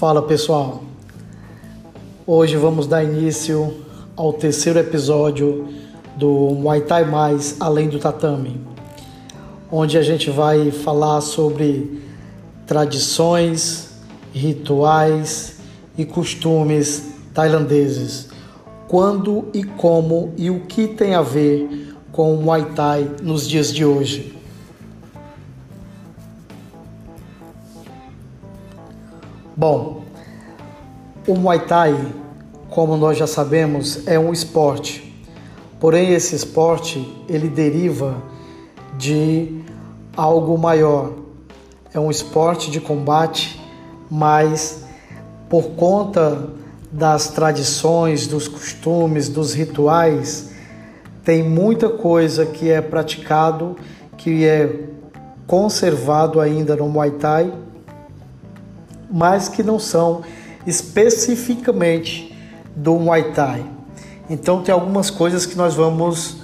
Fala pessoal, hoje vamos dar início ao terceiro episódio do Muay Thai Mais Além do Tatame, onde a gente vai falar sobre tradições, rituais e costumes tailandeses, quando e como e o que tem a ver com o Muay Thai nos dias de hoje. Bom, o Muay Thai, como nós já sabemos, é um esporte. Porém, esse esporte ele deriva de algo maior. É um esporte de combate, mas por conta das tradições, dos costumes, dos rituais, tem muita coisa que é praticado, que é conservado ainda no Muay Thai mas que não são especificamente do Muay Thai. Então tem algumas coisas que nós vamos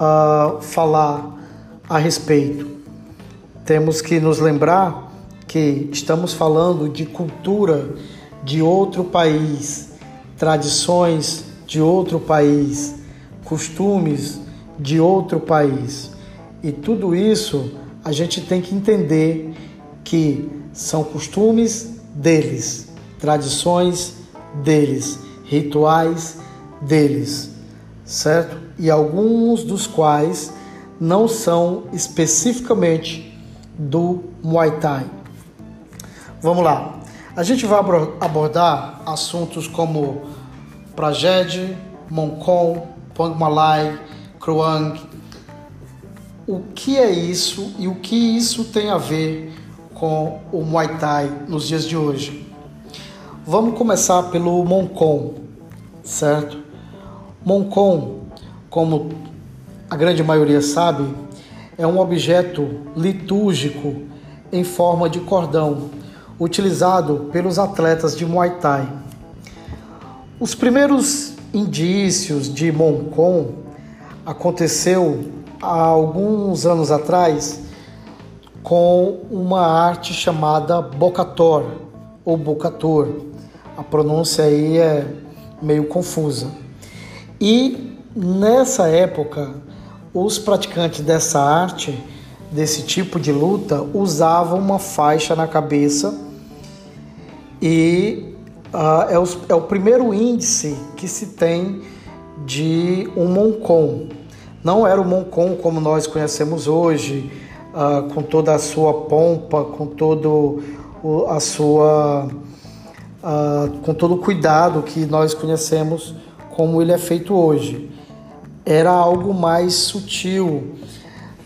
uh, falar a respeito. Temos que nos lembrar que estamos falando de cultura de outro país, tradições de outro país, costumes de outro país. E tudo isso a gente tem que entender que são costumes deles, tradições deles, rituais deles, certo? E alguns dos quais não são especificamente do Muay Thai. Vamos lá. A gente vai abordar assuntos como Prajed, Mongkong, Pong Malai, Kruang. O que é isso e o que isso tem a ver com o Muay Thai nos dias de hoje. Vamos começar pelo Moncon, certo? Moncon, como a grande maioria sabe, é um objeto litúrgico em forma de cordão, utilizado pelos atletas de Muay Thai. Os primeiros indícios de Moncon aconteceu há alguns anos atrás com uma arte chamada bocator ou bocator. A pronúncia aí é meio confusa. E nessa época, os praticantes dessa arte, desse tipo de luta, usavam uma faixa na cabeça e uh, é, o, é, o, primeiro índice que se tem de um moncon. Não era o moncon como nós conhecemos hoje, uh, com toda a sua pompa, com todo o, a sua uh, com todo o cuidado que nós conhecemos como ele é feito hoje. Era algo mais sutil.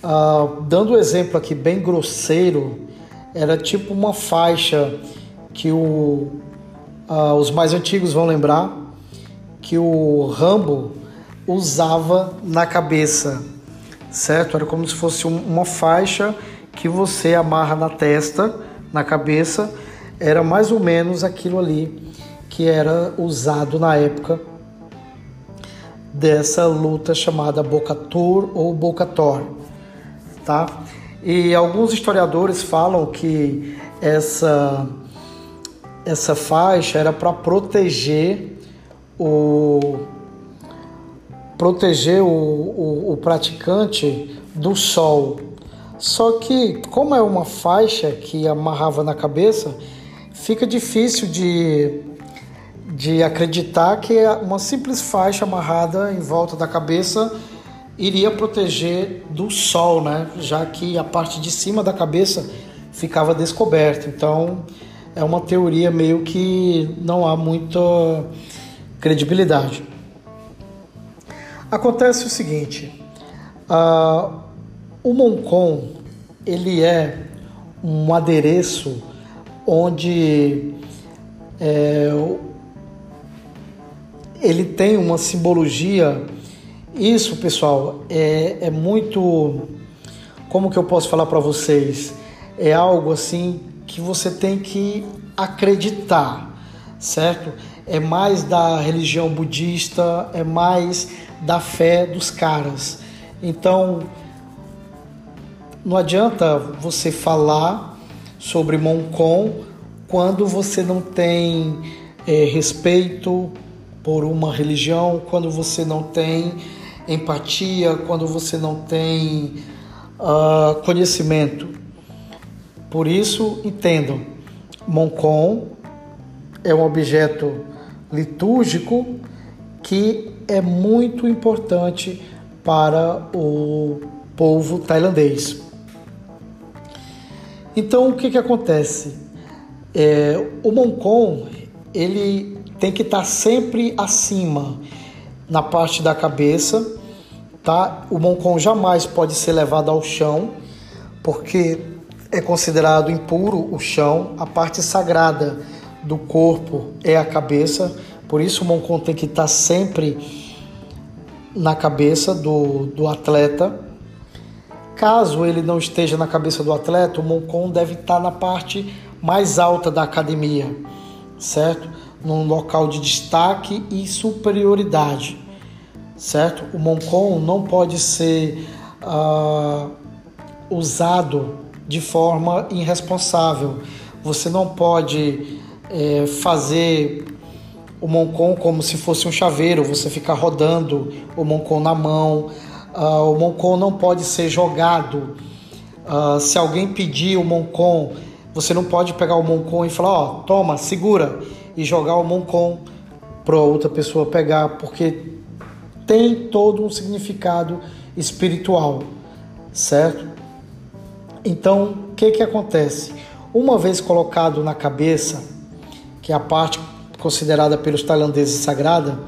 Uh, dando um exemplo aqui bem grosseiro, era tipo uma faixa que o, uh, os mais antigos vão lembrar que o Rambo usava na cabeça certo? Era como se fosse uma faixa que você amarra na testa, na cabeça, era mais ou menos aquilo ali que era usado na época dessa luta chamada Bocator ou Bocator, tá? E alguns historiadores falam que essa essa faixa era para proteger o proteger o, o, o praticante do sol. Só que, como é uma faixa que amarrava na cabeça, fica difícil de, de acreditar que uma simples faixa amarrada em volta da cabeça iria proteger do sol, né? Já que a parte de cima da cabeça ficava descoberta. Então, é uma teoria meio que não há muita credibilidade. Acontece o seguinte, uh, o Moncon ele é um adereço onde é, ele tem uma simbologia. Isso, pessoal, é, é muito. Como que eu posso falar para vocês? É algo assim que você tem que acreditar, certo? É mais da religião budista, é mais da fé dos caras. Então, não adianta você falar sobre Moncon quando você não tem é, respeito por uma religião, quando você não tem empatia, quando você não tem uh, conhecimento. Por isso, entendam, Moncon é um objeto litúrgico que é muito importante para o povo tailandês. Então, o que, que acontece? É, o Moncon ele tem que estar sempre acima na parte da cabeça, tá? O Moncon jamais pode ser levado ao chão, porque é considerado impuro o chão, a parte sagrada do corpo é a cabeça, por isso o Moncon tem que estar sempre na cabeça do, do atleta. Caso ele não esteja na cabeça do atleta, o Moncon deve estar na parte mais alta da academia, certo? Num local de destaque e superioridade, certo? O Moncon não pode ser uh, usado de forma irresponsável. Você não pode é, fazer o Moncon como se fosse um chaveiro, você ficar rodando o Moncon na mão. Uh, o Moncon não pode ser jogado. Uh, se alguém pedir o Moncon, você não pode pegar o Moncon e falar: Ó, oh, toma, segura, e jogar o Moncon para outra pessoa pegar, porque tem todo um significado espiritual, certo? Então, o que, que acontece? Uma vez colocado na cabeça, que é a parte considerada pelos tailandeses sagrada,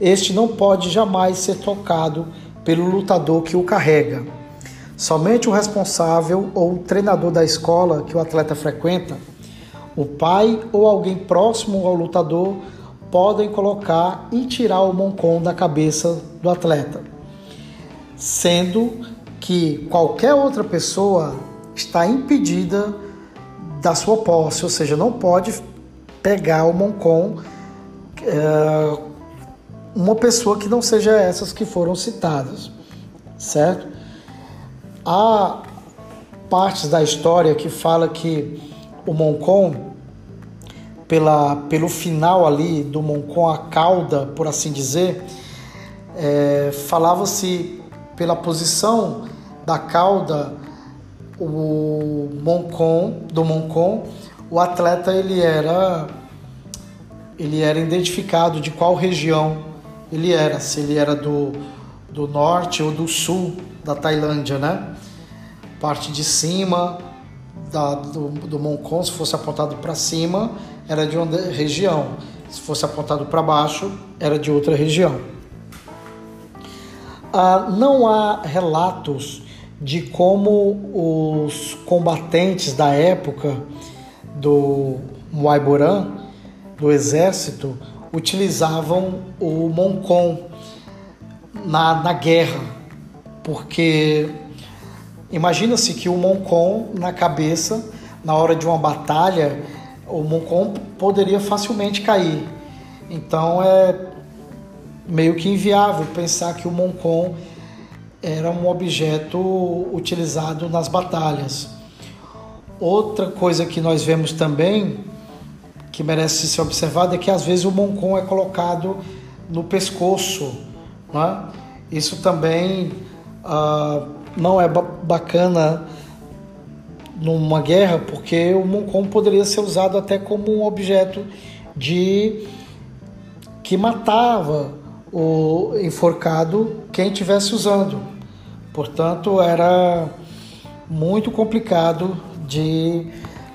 este não pode jamais ser tocado pelo lutador que o carrega. Somente o responsável ou o treinador da escola que o atleta frequenta, o pai ou alguém próximo ao lutador podem colocar e tirar o moncon da cabeça do atleta, sendo que qualquer outra pessoa está impedida da sua posse, ou seja, não pode pegar o Moncon é, uma pessoa que não seja essas que foram citadas, certo? Há partes da história que fala que o Moncon, pela, pelo final ali do Moncon, a cauda, por assim dizer, é, falava-se pela posição da cauda, o Moncon, do Moncon, o atleta ele era ele era identificado de qual região ele era, se ele era do, do norte ou do sul da Tailândia, né? Parte de cima da, do, do Moncon, se fosse apontado para cima, era de uma região. Se fosse apontado para baixo, era de outra região. Ah, não há relatos de como os combatentes da época do Muayboran, do exército, utilizavam o Moncon na, na guerra, porque imagina-se que o Moncon na cabeça, na hora de uma batalha, o Moncon poderia facilmente cair. Então é meio que inviável pensar que o Moncon era um objeto utilizado nas batalhas. Outra coisa que nós vemos também, que merece ser observada, é que às vezes o moncon é colocado no pescoço. Né? Isso também uh, não é bacana numa guerra, porque o moncon poderia ser usado até como um objeto de que matava o enforcado quem estivesse usando. Portanto, era muito complicado de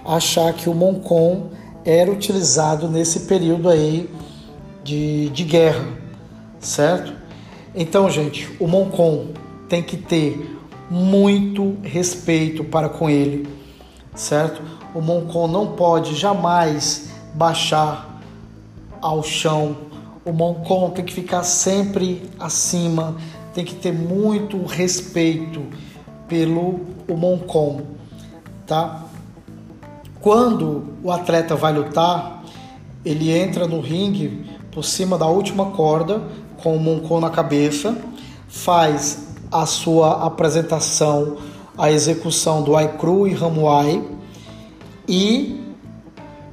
achar que o Moncon era utilizado nesse período aí de, de guerra, certo? Então, gente, o Moncon tem que ter muito respeito para com ele, certo? O Moncon não pode jamais baixar ao chão. O Moncon tem que ficar sempre acima, tem que ter muito respeito pelo o Moncon tá? Quando o atleta vai lutar, ele entra no ringue por cima da última corda com o moncon na cabeça, faz a sua apresentação, a execução do Ai Cru e Ramuai e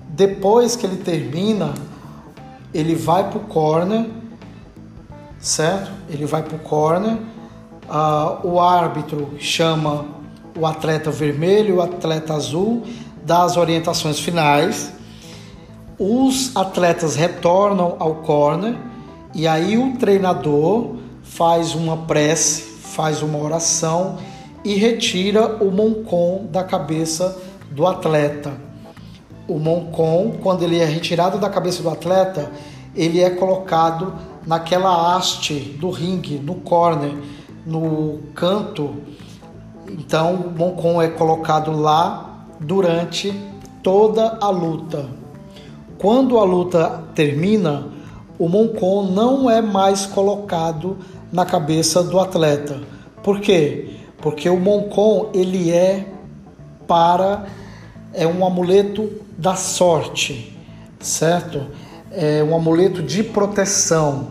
Depois que ele termina, ele vai para o corner, certo? Ele vai para o corner. Uh, o árbitro chama o atleta vermelho, o atleta azul, dá as orientações finais. Os atletas retornam ao corner e aí o treinador faz uma prece, faz uma oração e retira o moncon da cabeça do atleta. O moncon, quando ele é retirado da cabeça do atleta, ele é colocado naquela haste do ringue, no corner, no canto. Então, o moncon é colocado lá durante toda a luta. Quando a luta termina, o moncon não é mais colocado na cabeça do atleta. Por quê? Porque o moncon ele é para é um amuleto da sorte, certo? É um amuleto de proteção,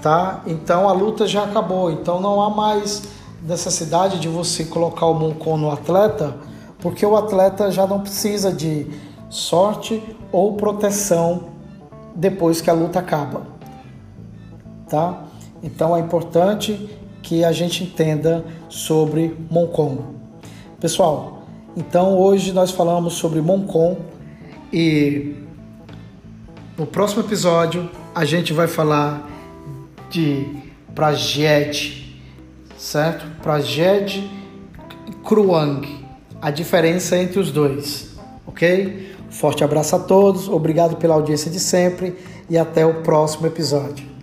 tá? Então a luta já acabou, então não há mais necessidade de você colocar o moncon no atleta, porque o atleta já não precisa de sorte ou proteção depois que a luta acaba, tá? Então é importante que a gente entenda sobre Moncon. Pessoal, então hoje nós falamos sobre Moncon e no próximo episódio a gente vai falar de Prajed, certo? Prajed e Kruang, a diferença entre os dois, ok? Forte abraço a todos, obrigado pela audiência de sempre e até o próximo episódio.